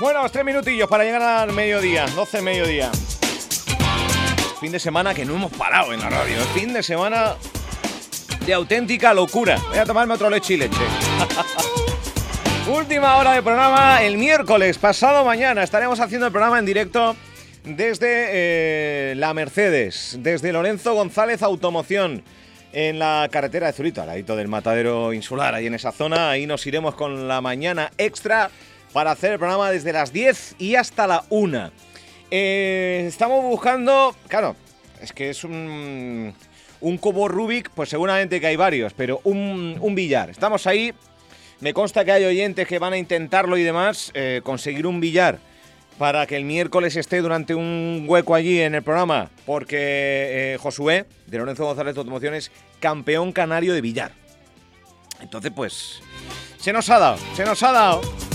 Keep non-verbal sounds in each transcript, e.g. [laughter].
Bueno, tres minutillos para llegar al mediodía, 12 mediodía. Fin de semana que no hemos parado en la radio. Fin de semana de auténtica locura. Voy a tomarme otro leche y leche. [laughs] Última hora de programa el miércoles, pasado mañana. Estaremos haciendo el programa en directo desde eh, la Mercedes, desde Lorenzo González Automoción, en la carretera de Zurito, al ladito del matadero insular, ahí en esa zona. Ahí nos iremos con la mañana extra para hacer el programa desde las 10 y hasta la 1. Eh, estamos buscando, claro, es que es un, un cubo Rubik, pues seguramente que hay varios, pero un, un billar. Estamos ahí, me consta que hay oyentes que van a intentarlo y demás, eh, conseguir un billar para que el miércoles esté durante un hueco allí en el programa, porque eh, Josué, de Lorenzo González de Automociones, campeón canario de billar. Entonces, pues, se nos ha dado, se nos ha dado.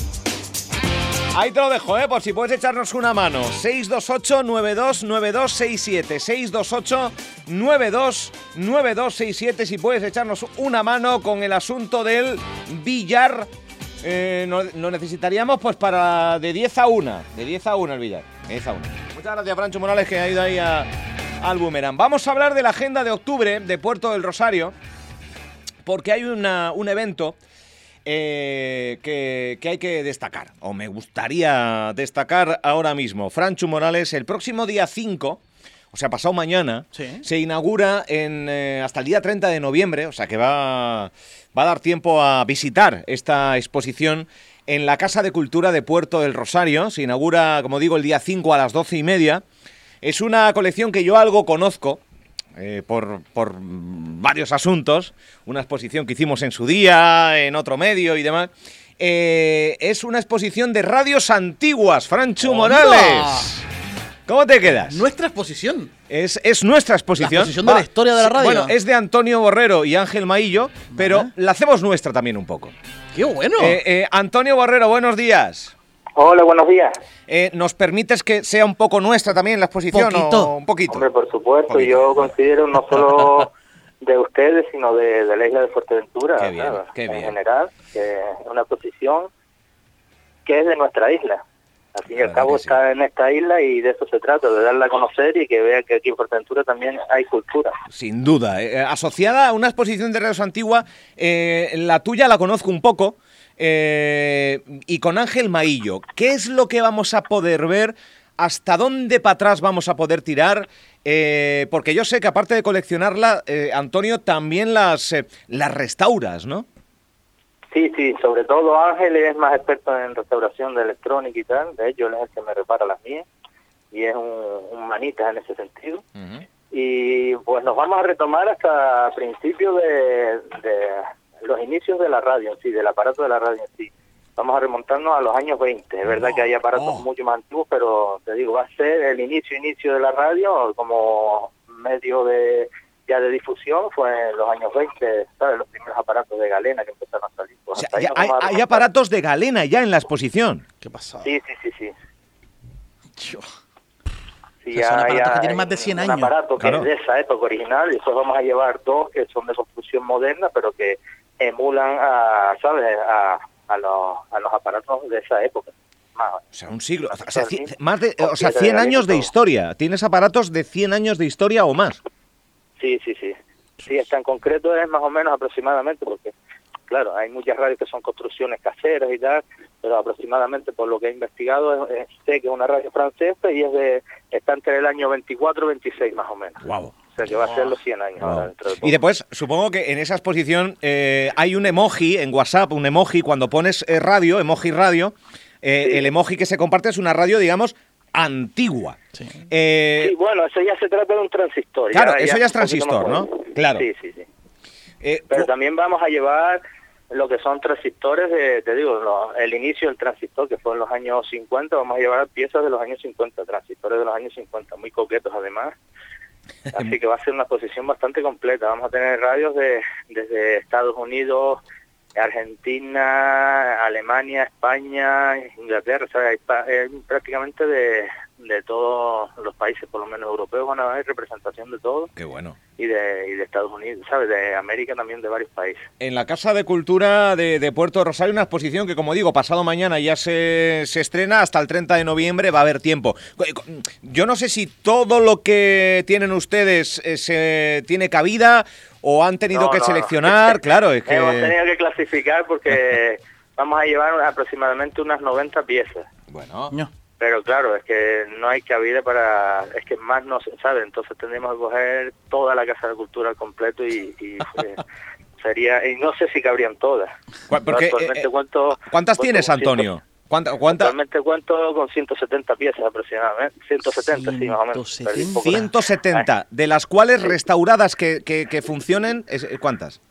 Ahí te lo dejo, ¿eh? Por si puedes echarnos una mano. 628-929267. 628-929267. Si puedes echarnos una mano con el asunto del billar. Eh, lo, lo necesitaríamos pues para de 10 a 1. De 10 a 1 el billar. De 10 a 1. Muchas gracias, Francho Morales, que ha ido ahí a, al boomerang. Vamos a hablar de la agenda de octubre de Puerto del Rosario. Porque hay una, un evento eh, que, que, hay que destacar, o me gustaría destacar ahora mismo. Franchu Morales, el próximo día 5, o sea, pasado mañana, Sí. se inaugura en, eh, hasta el día 30 de noviembre, o sea que va, va a dar tiempo a visitar esta exposición en la Casa de Cultura de Puerto del Rosario. Se inaugura, como digo, el día 5 a las 12 y media. Es una colección que yo algo conozco, eh, por, por, varios asuntos, una exposición que hicimos en su día, en otro medio y demás. Eh, es una exposición de radios antiguas, Franchu ¡Onda! Morales. ¿Cómo te quedas? Nuestra exposición. Es, es nuestra exposición. La exposición de la historia de la radio. Bueno, es de Antonio Borrero y Ángel Maillo, pero la hacemos nuestra también un poco. ¡Qué bueno! Eh, eh, Antonio Borrero, buenos días. Hola, buenos días. Eh, ¿Nos permites que sea un poco nuestra también la exposición? Poquito. o un poquito. Hombre, por supuesto, Poquito. yo considero no solo [laughs] de ustedes, sino de, de la isla de Fuerteventura, Qué bien, qué en bien. general, que es una posición que es de nuestra isla. Al fin y al cabo sí. está en esta isla y de eso se trata, de darla a conocer y que vea que aquí en Fuerteventura también hay cultura. Sin duda. Eh, asociada a una exposición de radios antigua, eh, la tuya la conozco un poco, eh, y con Ángel Maillo. ¿Qué es lo que vamos a poder ver? ¿Hasta dónde para atrás vamos a poder tirar? Eh, porque yo sé que aparte de coleccionarla, eh, Antonio, también las, eh, las restauras, ¿no? Sí, sí, sobre todo Ángel es más experto en restauración de electrónica y tal, de hecho él es el que me repara las mías y es un, un manita en ese sentido. y pues nos vamos a retomar hasta principios de, de los inicios de la radio en sí, del aparato de la radio en sí. Vamos a remontarnos a los años 20. Es verdad Oh, que hay aparatos oh. mucho más antiguos, pero te digo, va a ser el inicio, inicio de la radio como medio de ya de difusión, fue en los años 20, ¿sabes? Los primeros aparatos de galena que empezaron a salir. Pues O sea, ya hay, a hay aparatos de galena ya en la exposición. ¿Qué pasa? Sí, sí, sí, sí. Tío. Sí, O sea, son aparatos ya que tienen más de 100 un años. aparato que Claro. es de esa época original y después vamos a llevar dos que son de construcción moderna, pero que emulan a, ¿sabes? A, a, los, a los aparatos de esa época. Más, O sea, un siglo. O sea, cien- más de, o sea, Siete 100 de años de historia. Tienes aparatos de 100 años de historia o más. Sí, sí, sí. Sí, está en concreto es más o menos aproximadamente, porque, claro, hay muchas radios que son construcciones caseras y tal, pero aproximadamente por lo que he investigado, es- es- sé que es una radio francesa y es de está entre el año 24 y 26 más o menos. Wow. O sea, que va a ser los 100 años ahora dentro de poco. Y después, supongo que en esa exposición eh, hay un emoji en WhatsApp, un emoji, cuando pones eh, radio, emoji radio, eh, Sí. el emoji que se comparte es una radio, digamos, antigua. Sí. Eh, Sí, bueno, eso ya se trata de un transistor. Claro, eso ya es transistor, ¿no? Claro. Sí, sí, sí. eh, Pero también vamos a llevar lo que son transistores de, te digo, lo- el inicio del transistor, que fue en los años 50, vamos a llevar piezas de los años 50, transistores de los años 50, muy coquetos además. Así que va a ser una exposición bastante completa. Vamos a tener radios de desde Estados Unidos, Argentina, Alemania, España, Inglaterra, o sea, hay hay prácticamente de, de todos los países, por lo menos europeos, van a haber representación de todo. Qué bueno. Y de, y de Estados Unidos, ¿sabes? De América también, de varios países. En la Casa de Cultura de, de Puerto Rosario, una exposición que, como digo, pasado mañana ya se, se estrena, hasta el 30 de noviembre va a haber tiempo. Yo no sé si todo lo que tienen ustedes eh, se tiene cabida o han tenido No, que no, no. seleccionar, [laughs] claro, es que... Hemos tenido que clasificar porque [laughs] vamos a llevar aproximadamente unas 90 piezas. Bueno, No. Pero claro, es que no hay cabida para... Es que más no se sabe, entonces tendríamos que coger toda la Casa de Cultura al completo y, y, eh, [laughs] sería... Y no sé si cabrían todas. Porque, Actualmente eh, cuento- ¿cuántas tienes, Antonio? ¿Cuánta, cuánta? Actualmente cuento con 170 piezas aproximadamente. 170, sí, más o menos. 170. Perdí un poco. 170, de las cuales restauradas que, que, que funcionen, eh, ¿cuántas?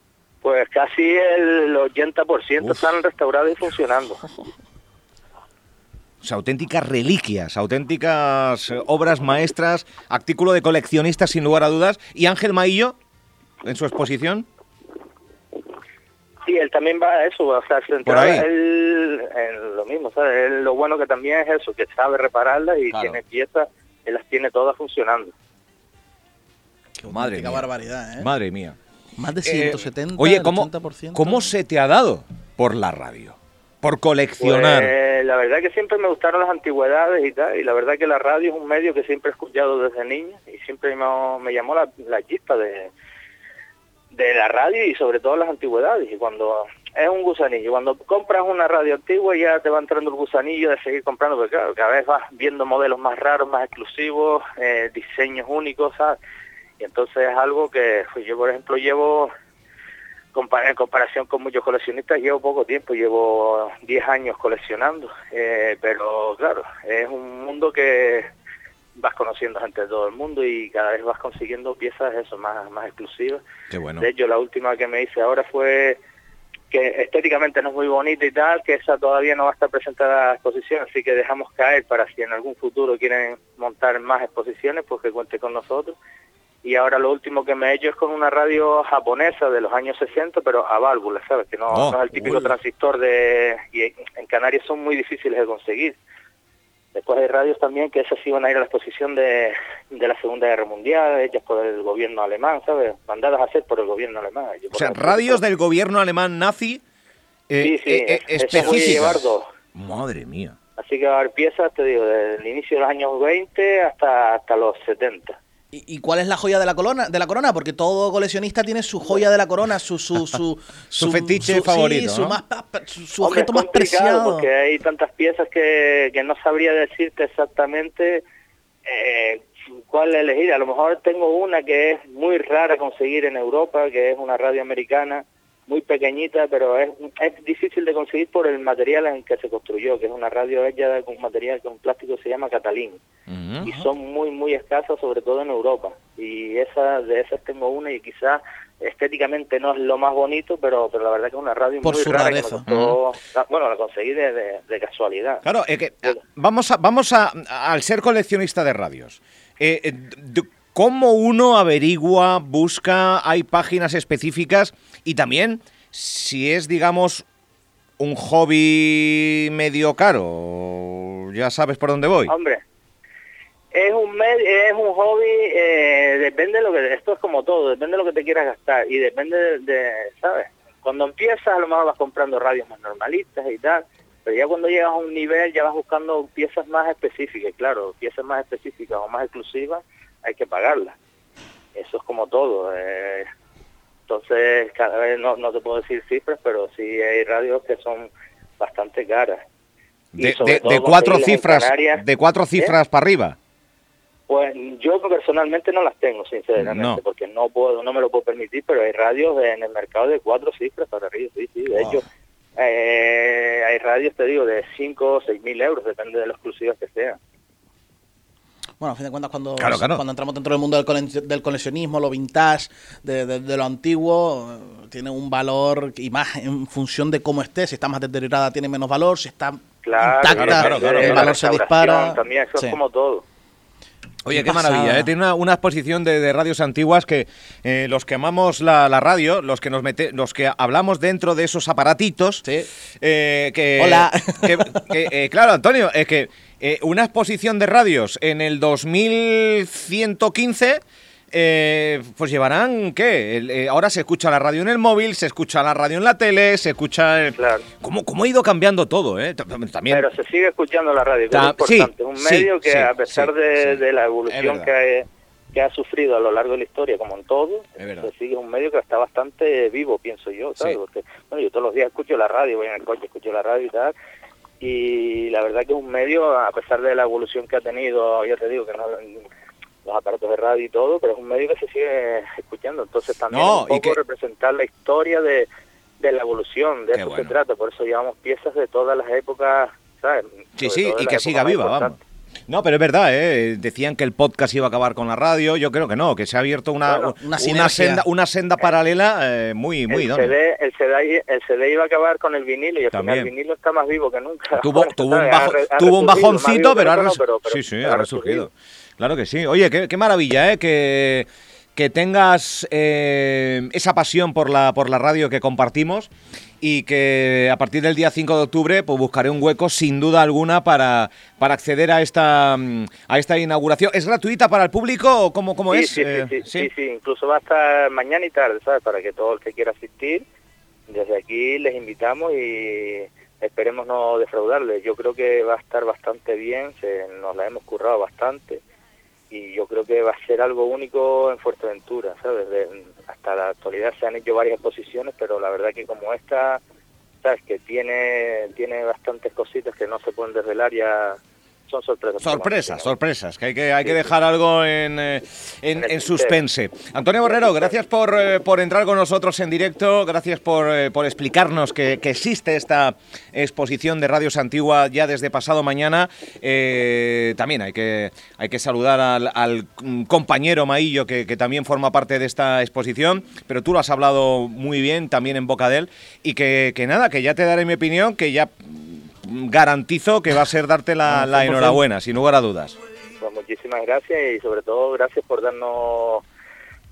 Pues casi el 80% Uf. están restauradas y funcionando. [laughs] O sea, auténticas reliquias, auténticas eh, obras maestras, artículo de coleccionistas sin lugar a dudas. ¿Y Ángel Maillo, en su exposición? Sí, él también va a eso, va a estar Por centrado ahí. él en lo mismo, ¿sabes? Él, lo bueno que también es eso, que sabe repararlas y Claro. tiene piezas, él las tiene todas funcionando. Qué Madre mía. barbaridad, ¿eh? Madre mía. Más de Eh, 170, oye, el ¿cómo, 80%. ¿cómo se te ha dado por la radio? Por coleccionar. Pues, la verdad que siempre me gustaron las antigüedades y tal, y la verdad que la radio es un medio que siempre he escuchado desde niño y siempre me, me llamó la, la chispa de, de la radio y sobre todo las antigüedades. Y cuando es un gusanillo, cuando compras una radio antigua ya te va entrando el gusanillo de seguir comprando, porque claro, cada vez vas viendo modelos más raros, más exclusivos, eh, diseños únicos, ¿sabes? Y entonces es algo que pues, yo, por ejemplo, llevo en comparación con muchos coleccionistas llevo poco tiempo, llevo 10 años coleccionando, eh, pero claro, es un mundo que vas conociendo gente de todo el mundo y cada vez vas consiguiendo piezas eso más, más exclusivas. Qué bueno. De hecho, la última que me hice ahora fue que estéticamente no es muy bonita y tal, que esa todavía no va a estar presentada a la exposición, así que dejamos caer para si en algún futuro quieren montar más exposiciones, pues que cuente con nosotros. Y ahora lo último que me he hecho es con una radio japonesa de los años 60, pero a válvula, ¿sabes? Que no, Oh, no es el típico uy. transistor de... Y en Canarias son muy difíciles de conseguir. Después hay radios también que esas iban a ir a la exposición de, de la Segunda Guerra Mundial, hechas por el gobierno alemán, ¿sabes? Mandadas a hacer por el gobierno alemán. Yo, O sea, radios del gobierno alemán nazi eh, Sí, sí, eh, eh, es- esas voy a llevar específicas. dos. Madre mía. Así que va a haber piezas, te digo, desde el inicio de los años 20 hasta, hasta los 70. ¿Y, y cuál es la joya de la corona? De la corona, porque todo coleccionista tiene su joya de la corona, su su [laughs] su, Su fetiche favorito, sí, su ¿no? más pa- pa- su, su Hombre, objeto es más preciado. Porque hay tantas piezas que, que no sabría decirte exactamente eh, cuál elegir. A lo mejor tengo una que es muy rara conseguir en Europa, que es una radio americana, muy pequeñita, pero es, es difícil de conseguir por el material en que se construyó, que es una radio hecha con material con plástico que se llama catalín. Y son muy muy escasas sobre todo en Europa. Y esa de esas tengo una y quizás estéticamente no es lo más bonito pero pero la verdad que es una radio Por muy su rara que me costó- bueno la conseguí de, de- de casualidad. Claro, es que vamos a, vamos a, al ser coleccionista de radios, eh, eh, ¿cómo uno averigua, busca, hay páginas específicas y también si es, digamos, un hobby medio caro? Ya sabes por dónde voy. hombre es un es un hobby eh, depende de lo que esto es como todo depende de lo que te quieras gastar y depende de, de, sabes cuando empiezas a lo mejor vas comprando radios más normalistas y tal pero ya cuando llegas a un nivel ya vas buscando piezas más específicas claro piezas más específicas o más exclusivas hay que pagarlas eso es como todo eh, entonces cada vez no, no te puedo decir cifras pero sí hay radios que son bastante caras De, cuatro cifras, Canarias, de cuatro ¿eh? cifras para arriba. Pues yo personalmente no las tengo, sinceramente, No. porque no puedo, no me lo puedo permitir, pero hay radios en el mercado de cuatro cifras para arriba, sí, sí. De Wow. hecho, eh, hay radios, te digo, de cinco o seis mil euros, depende de lo exclusivas que sean. Bueno, a fin de cuentas, cuando, Claro, claro. cuando entramos dentro del mundo del, cole- del coleccionismo, lo vintage, de, de- de lo antiguo, eh, tiene un valor y más en función de cómo esté. Si está más deteriorada, tiene menos valor. Si está Claro, intacta, claro, claro, el claro. valor se dispara. También, eso Sí. es como todo. Oye, Qué maravilla. ¿eh? Tiene una, una exposición de, de radios antiguas que eh, los que amamos la, la radio, los que nos mete, los que hablamos dentro de esos aparatitos, Sí. eh, que, Hola. [laughs] que- que, eh, claro, Antonio, es que eh, una exposición de radios en el 2115 eh, pues llevarán, ¿qué? Eh, ahora se escucha la radio en el móvil, se escucha la radio en la tele, se escucha... El... Claro. ¿Cómo, ¿Cómo ha ido cambiando todo, eh? También... Pero se sigue escuchando la radio, que es importante. un medio que a pesar de, la evolución que, que, ha sufrido a lo largo de la historia, como en todo, se sigue un medio que está bastante vivo, pienso yo, ¿sabes? Porque, bueno, yo todos los días escucho la radio, voy en el coche, escucho la radio y tal, y la verdad que es un medio, a pesar de la evolución que ha tenido, ya te digo que no los aparatos de radio y todo, pero es un medio que se sigue escuchando. Entonces también un poco representar la historia de, de la evolución, de eso se trata. Por eso llevamos piezas de todas las épocas, ¿sabes? Sí, sí, y que siga viva, vamos. No, pero es verdad, ¿eh? decían que el podcast iba a acabar con la radio, yo creo que no, que se ha abierto una, una, senda, una senda paralela eh, muy, muy el CD, el, CD, el CD iba a acabar con el vinilo y al final el vinilo está más vivo que nunca. Tuvo, [laughs] tuvo, un, tuvo un, bajoncito, pero, ha, sí, sí, ha resurgido. Claro que sí. Oye, qué, maravilla, ¿eh? Que, que tengas eh, esa pasión por la, por la radio que compartimos y que a partir del día 5 de octubre pues buscaré un hueco sin duda alguna para, para acceder a esta a esta inauguración. ¿Es gratuita para el público o cómo, cómo es? Eh, sí, sí, sí, incluso va a estar mañana y tarde, ¿sabes? Para que todo el que quiera asistir, desde aquí les invitamos y esperemos no defraudarles. Yo creo que va a estar bastante bien, se, nos la hemos currado bastante y yo creo que va a ser algo único en Fuerteventura, ¿sabes? hasta la actualidad se han hecho varias exposiciones, pero la verdad que como esta, ¿sabes? Que tiene, tiene bastantes cositas que no se pueden desvelar ya son sorpresas. Sorpresas, sorpresas, que hay que, hay que dejar algo en, eh, en, suspense. Antonio Borrero, gracias por, eh, por entrar con nosotros en directo, gracias por, eh, por explicarnos que, que, existe esta exposición de Radios Antigua ya desde pasado mañana. también hay que, hay que saludar al, compañero Maillo que, que, también forma parte de esta exposición, pero tú lo has hablado muy bien también en boca de él y que, que nada, que ya te daré mi opinión, que ya garantizo que va a ser darte la, enhorabuena, sin lugar a dudas. Pues muchísimas gracias y sobre todo gracias por darnos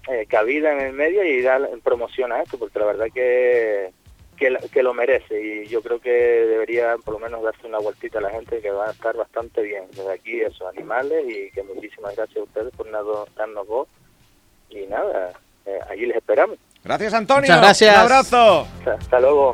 eh, cabida en el medio y dar promoción a esto, porque la verdad que, que, lo merece y yo creo que debería por lo menos darse una vueltita a la gente que va a estar bastante bien. Desde aquí esos animales y que muchísimas gracias a ustedes por darnos voz y nada, eh, allí les esperamos. Gracias Antonio. Muchas gracias. Un abrazo. Hasta luego.